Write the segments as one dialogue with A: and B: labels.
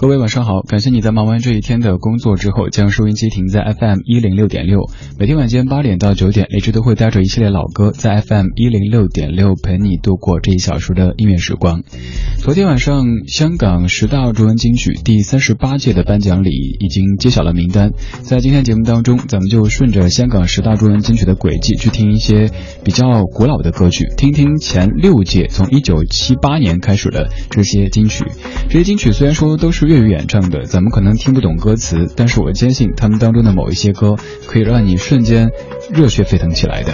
A: 各位晚上好，感谢你在忙完这一天的工作之后，将收音机停在 FM 一零六点六。每天晚间八点到九点，李志都会带着一系列老歌，在 FM 一零六点六陪你度过这一小时的音乐时光。昨天晚上，香港十大中文金曲第三十八届的颁奖礼已经揭晓了名单。在今天节目当中，咱们就顺着香港十大中文金曲的轨迹去听一些比较古老的歌曲，听听前六届从一九七八年开始的这些金曲。这些金曲虽然说都是。粤语演唱的，咱们可能听不懂歌词，但是我坚信他们当中的某一些歌，可以让你瞬间热血沸腾起来的。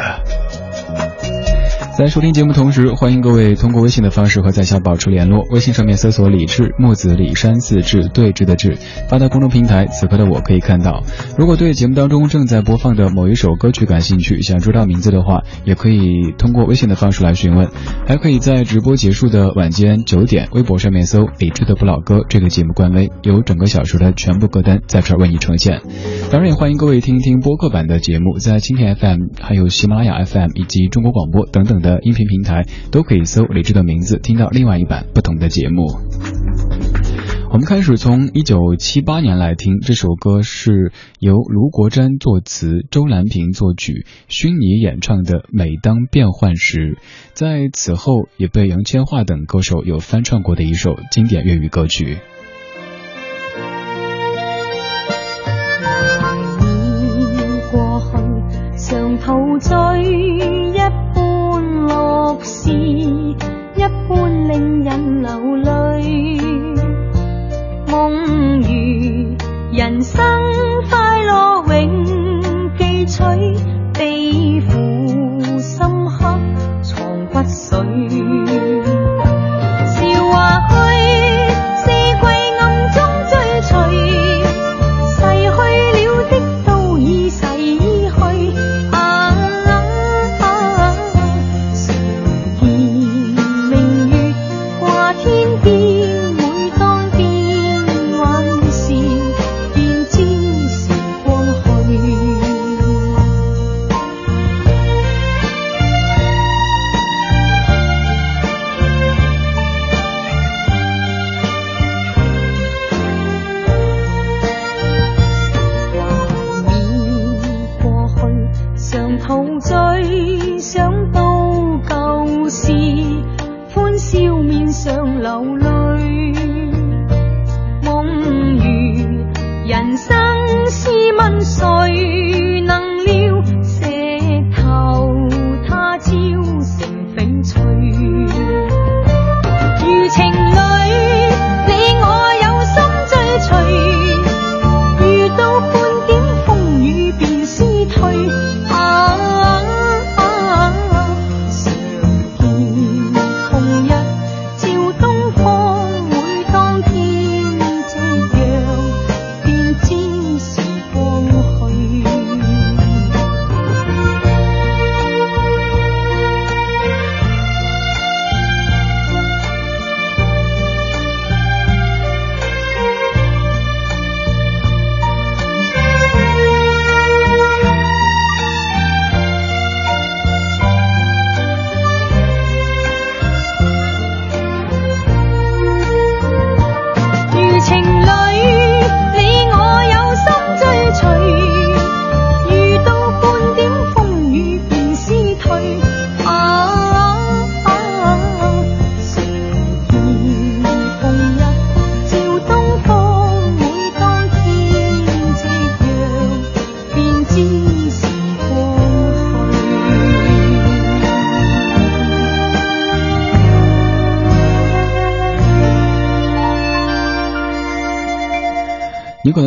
A: 在收听节目同时，欢迎各位通过微信的方式和在下保持联络。微信上面搜索“理智木子李山四智对峙”的智，发到公众平台。此刻的我可以看到，如果对节目当中正在播放的某一首歌曲感兴趣，想知道名字的话，也可以通过微信的方式来询问。还可以在直播结束的晚间九点，微博上面搜“李智的不老歌”这个节目官微，有整个小时的全部歌单在这儿为你呈现。当然，也欢迎各位听一听播客版的节目，在蜻蜓 FM、还有喜马拉雅 FM 以及中国广播等等。的音频平台都可以搜李志的名字，听到另外一版不同的节目。我们开始从一九七八年来听这首歌，是由卢国沾作词，周兰萍作曲，勋妮演唱的。每当变幻时，在此后也被杨千嬅等歌手有翻唱过的一首经典粤语歌曲。
B: 过去，常陶醉。事一般令人流泪，梦如人生快乐永记取，悲苦深刻藏骨髓。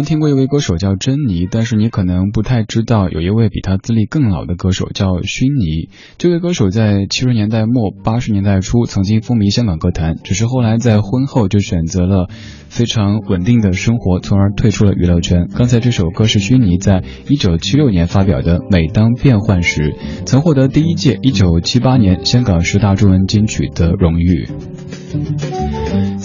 A: 听过一位歌手叫珍妮，但是你可能不太知道，有一位比他资历更老的歌手叫勋妮。这位歌手在七十年代末八十年代初曾经风靡香港歌坛，只是后来在婚后就选择了非常稳定的生活，从而退出了娱乐圈。刚才这首歌是勋妮在一九七六年发表的《每当变幻时》，曾获得第一届一九七八年香港十大中文金曲的荣誉。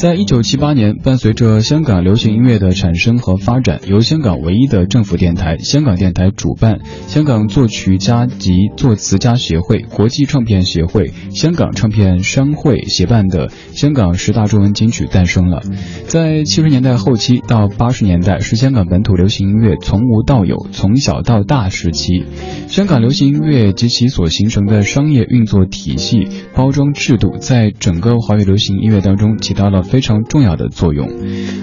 A: 在一九七八年，伴随着香港流行音乐的产生和发展，由香港唯一的政府电台——香港电台主办，香港作曲家及作词家协会、国际唱片协会、香港唱片商会协办的《香港十大中文金曲》诞生了。在七十年代后期到八十年代，是香港本土流行音乐从无到有、从小到大时期。香港流行音乐及其所形成的商业运作体系、包装制度，在整个华语流行音乐当中起到了。非常重要的作用。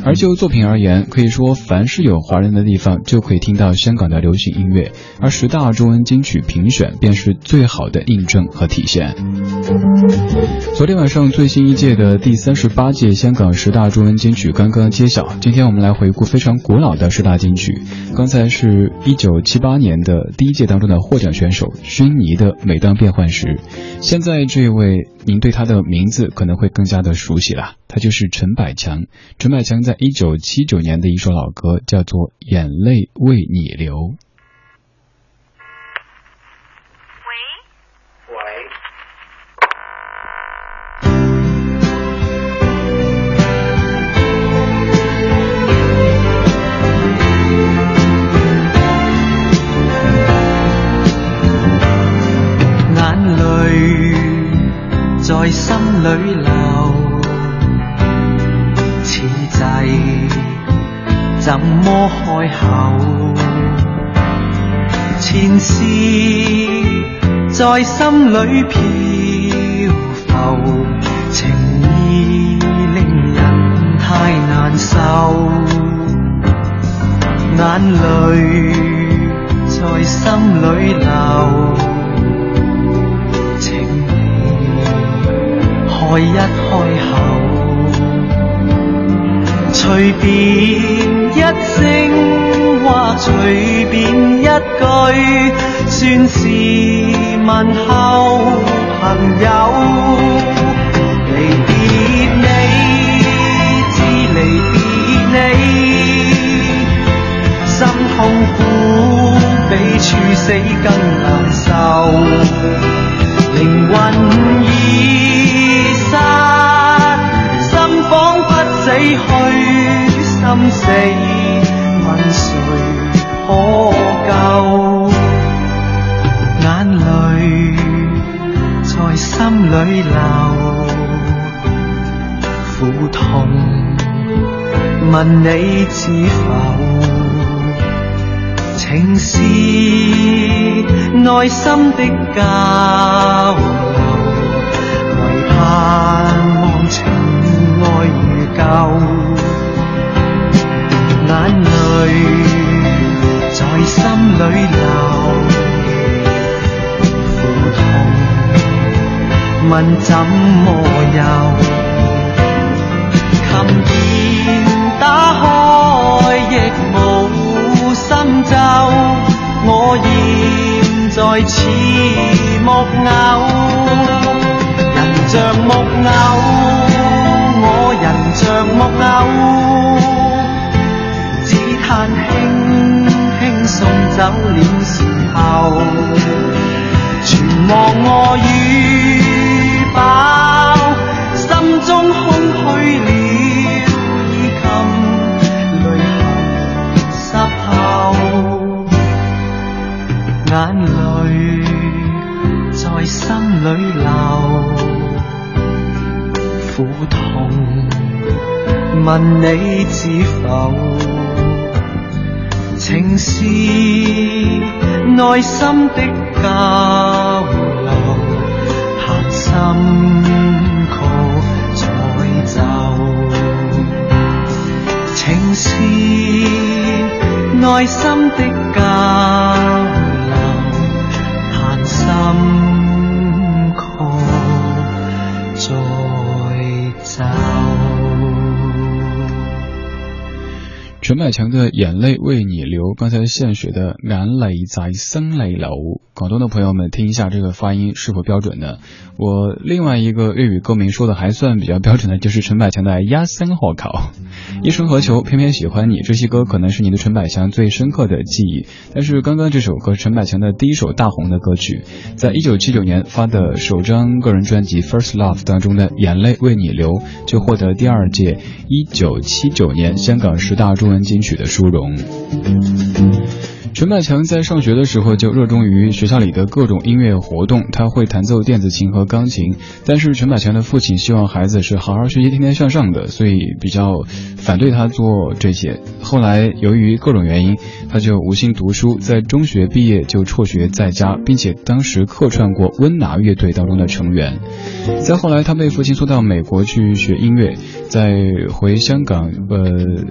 A: 而就作品而言，可以说凡是有华人的地方，就可以听到香港的流行音乐，而十大中文金曲评选便是最好的印证和体现。昨天晚上最新一届的第三十八届香港十大中文金曲刚刚揭晓。今天我们来回顾非常古老的十大金曲。刚才是一九七八年的第一届当中的获奖选手薰妮的《每当变幻时》，现在这位您对他的名字可能会更加的熟悉了，他就是陈百强。陈百强在一九七九年的一首老歌叫做《眼泪为你流》。
C: 怎么开口？前事在心里飘浮，情意令人太难受，眼泪在心里流，请你开一开口。随便一声或随便一句，算是问候朋友。离别你，知离别你，心痛苦比处死更难受。灵魂已。唏嘘心死，问谁可救？眼泪在心里流，苦痛问你知否？情是内心的交。眼泪，在心里流。苦痛问怎么有？琴键打开亦无心奏，我现在似木偶，人像木偶。走了时候，全忘我与饱，心中空虚了，已禁泪痕湿透，眼泪在心里流，苦痛问你知否？情是内心的交流，谈心曲再奏。情是内心的交。
A: 麦强的眼泪为你流，刚才献血的眼泪在心里流。广东的朋友们，听一下这个发音是否标准呢？我另外一个粤语歌名说的还算比较标准的，就是陈百强的《火烤》。一生何求》，偏偏喜欢你。这些歌可能是你的陈百强最深刻的记忆。但是刚刚这首歌，陈百强的第一首大红的歌曲，在一九七九年发的首张个人专辑《First Love》当中的《眼泪为你流》，就获得第二届一九七九年香港十大中文金曲的殊荣。陈百强在上学的时候就热衷于学校里的各种音乐活动，他会弹奏电子琴和钢琴。但是陈百强的父亲希望孩子是好好学习、天天向上的，所以比较反对他做这些。后来由于各种原因，他就无心读书，在中学毕业就辍学在家，并且当时客串过温拿乐队当中的成员。再后来，他被父亲送到美国去学音乐，在回香港，呃。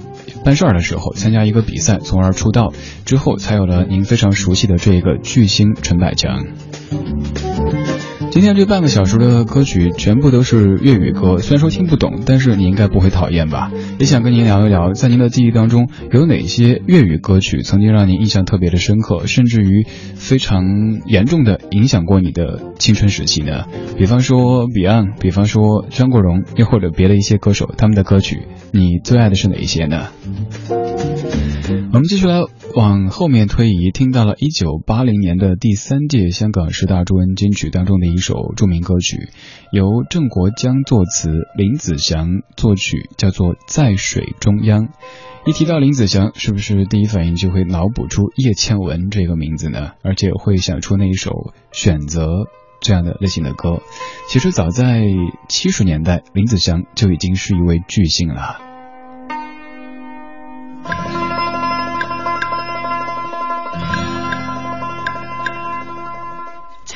A: 办事儿的时候，参加一个比赛，从而出道之后，才有了您非常熟悉的这一个巨星陈百强。今天这半个小时的歌曲全部都是粤语歌，虽然说听不懂，但是你应该不会讨厌吧？也想跟您聊一聊，在您的记忆当中有哪些粤语歌曲曾经让您印象特别的深刻，甚至于非常严重的影响过你的青春时期呢？比方说 Beyond，比方说张国荣，又或者别的一些歌手，他们的歌曲你最爱的是哪一些呢？我们继续来往后面推移，听到了1980年的第三届香港十大中文金曲当中的一。一首著名歌曲，由郑国江作词，林子祥作曲，叫做《在水中央》。一提到林子祥，是不是第一反应就会脑补出叶倩文这个名字呢？而且会想出那一首《选择》这样的类型的歌。其实早在七十年代，林子祥就已经是一位巨星了。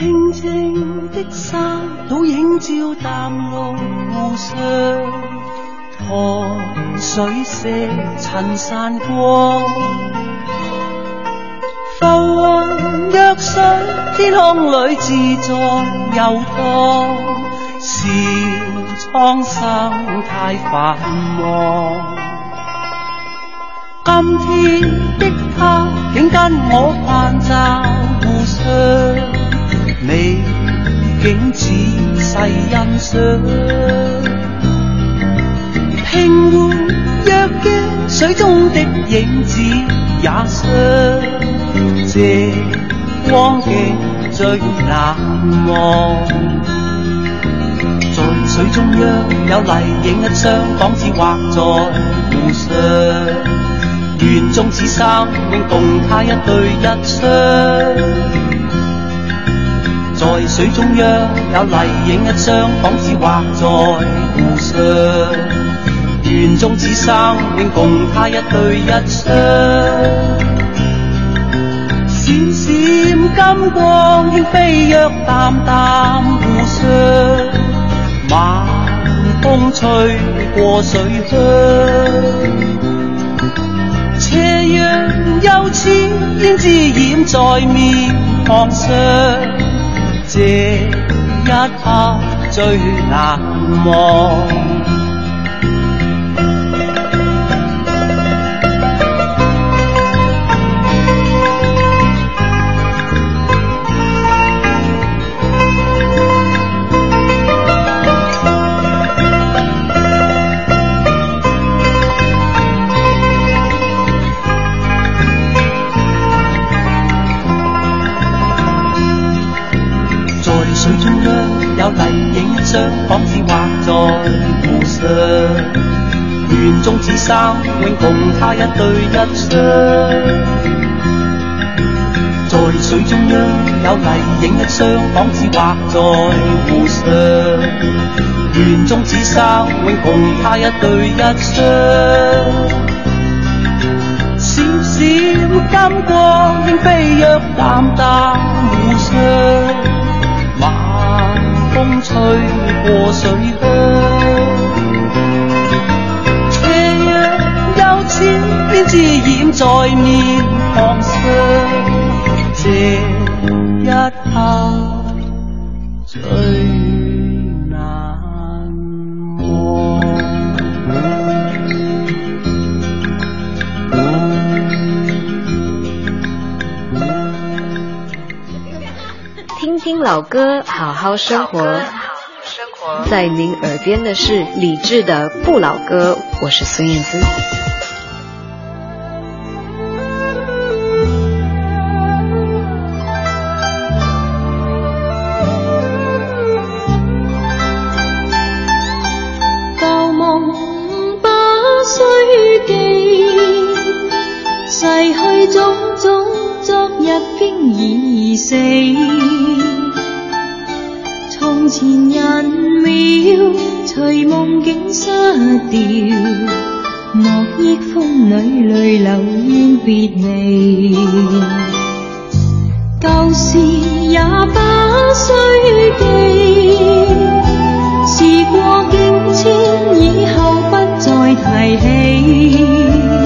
D: 清青的山，倒映照淡蓝湖上，看水色衬山光。浮云若想天空里自在游荡，笑苍生太繁忙。今天的他竟跟我泛舟湖上。你竟仔细欣赏，平缓若镜，水中的影子也相，这光景最难忘，在水中央有丽影一双，仿似画在湖上。愿终此生永共他一对一双。在水中央，有丽影一双，仿似画在湖上。愿中此生，共他一对一双。闪闪金光，映飞跃淡淡湖上。晚风吹过水乡，斜阳又似胭脂染在面庞上。这一刻最难忘。生永共他一对一双，在水中央有泥影一双，仿似画在湖上。园中此生永共他一对一双，闪闪金光应飞跃淡淡湖上，晚风吹过水乡。边遮掩在面上这一刻最难忘
E: 听听老歌好好生活在您耳边的是理智的不老歌我是孙燕姿
B: 总昨日经已死，从前人渺，随梦境失掉。莫忆风里泪流，怨别离。旧事也不须记，事过境迁以后，不再提起。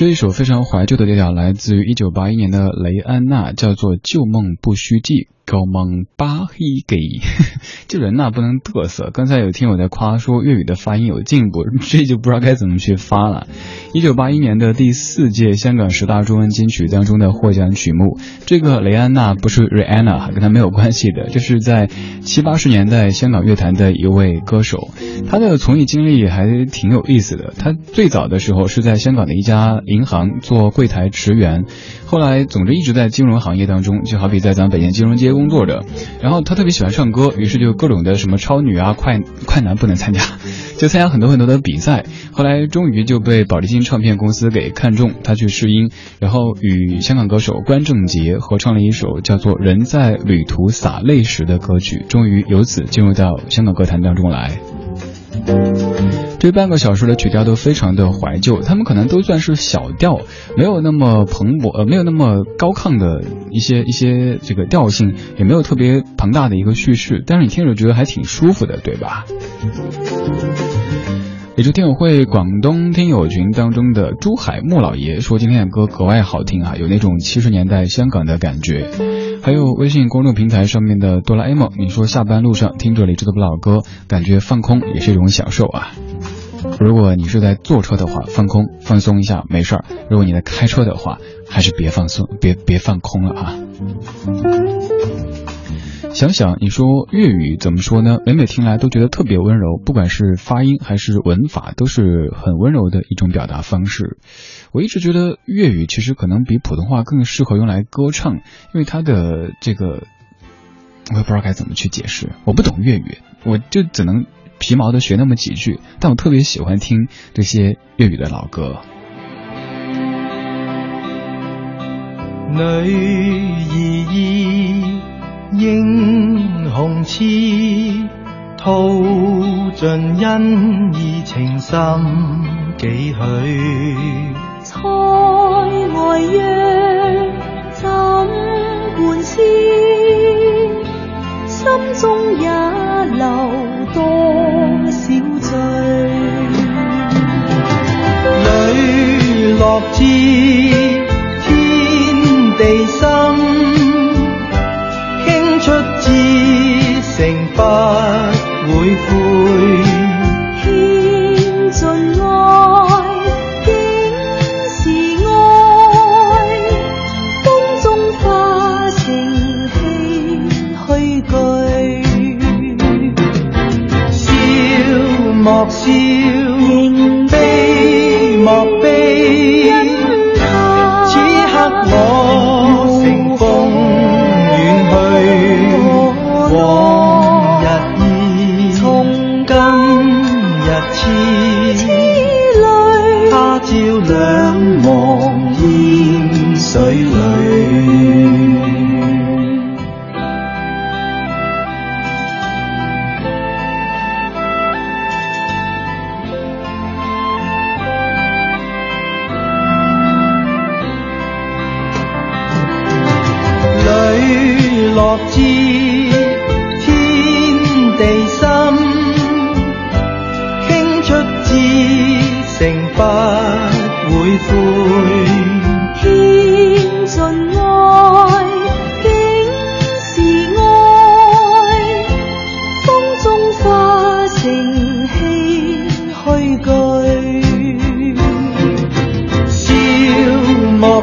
A: 这一首非常怀旧的调，来自于一九八一年的雷安娜，叫做《旧梦不虚记》。高芒巴黑给，这人呐不能嘚瑟。刚才有听友在夸说粤语的发音有进步，这就不知道该怎么去发了。一九八一年的第四届香港十大中文金曲当中的获奖曲目，这个雷安娜不是 Rihanna，跟她没有关系的。这是在七八十年代香港乐坛的一位歌手，他的从艺经历还挺有意思的。他最早的时候是在香港的一家银行做柜台职员。后来，总之一直在金融行业当中，就好比在咱北京金融街工作着。然后他特别喜欢唱歌，于是就各种的什么超女啊、快快男不能参加，就参加很多很多的比赛。后来终于就被保利金唱片公司给看中，他去试音，然后与香港歌手关正杰合唱了一首叫做《人在旅途洒泪时》的歌曲，终于由此进入到香港歌坛当中来。这半个小时的曲调都非常的怀旧，他们可能都算是小调，没有那么蓬勃，呃，没有那么高亢的一些一些这个调性，也没有特别庞大的一个叙事，但是你听着觉得还挺舒服的，对吧？也就听友会广东听友群当中的珠海穆老爷说，今天的歌格外好听啊，有那种七十年代香港的感觉。还有微信公众平台上面的哆啦 A 梦，你说下班路上听着李志的不老歌，感觉放空也是一种享受啊。如果你是在坐车的话，放空放松一下没事儿；如果你在开车的话，还是别放松，别别放空了哈。想想你说粤语怎么说呢？每每听来都觉得特别温柔，不管是发音还是文法，都是很温柔的一种表达方式。我一直觉得粤语其实可能比普通话更适合用来歌唱，因为它的这个我也不知道该怎么去解释，我不懂粤语，我就只能皮毛的学那么几句。但我特别喜欢听这些粤语的老歌。
C: 女儿英雄痴，吐尽恩义情深几许。
B: 塞爱约，怎管痴？心中也留多少醉？
C: 泪落知天地心。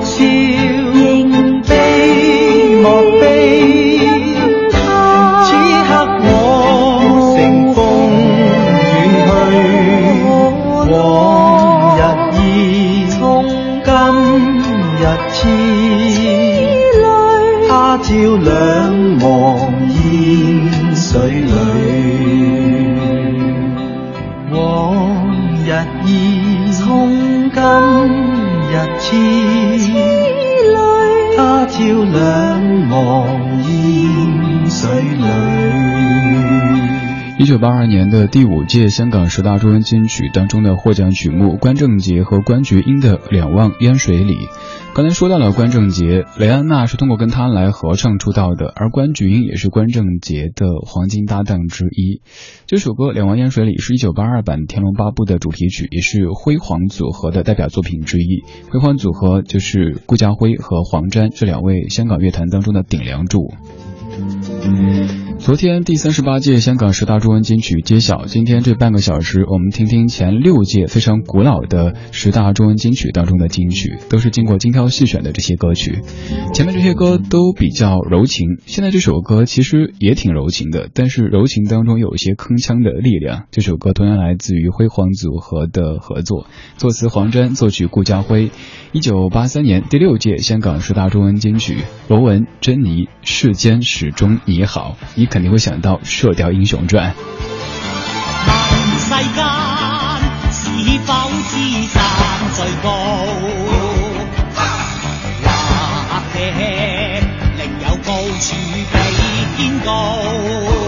A: 心。第五届香港十大中文金曲当中的获奖曲目，关正杰和关菊英的《两忘烟水里》。刚才说到了关正杰，雷安娜是通过跟他来合唱出道的，而关菊英也是关正杰的黄金搭档之一。这首歌《两忘烟水里》是一九八二版《天龙八部》的主题曲，也是辉煌组合的代表作品之一。辉煌组合就是顾嘉辉和黄沾这两位香港乐坛当中的顶梁柱。昨天第三十八届香港十大中文金曲揭晓。今天这半个小时，我们听听前六届非常古老的十大中文金曲当中的金曲，都是经过精挑细选的这些歌曲。前面这些歌都比较柔情，现在这首歌其实也挺柔情的，但是柔情当中有一些铿锵的力量。这首歌同样来自于辉煌组合的合作，作词黄沾，作曲顾家辉。一九八三年第六届香港十大中文金曲，罗文、珍妮《世间时。中你好，你肯定会想到《射雕英雄传》。
F: 世是否最高处比天高？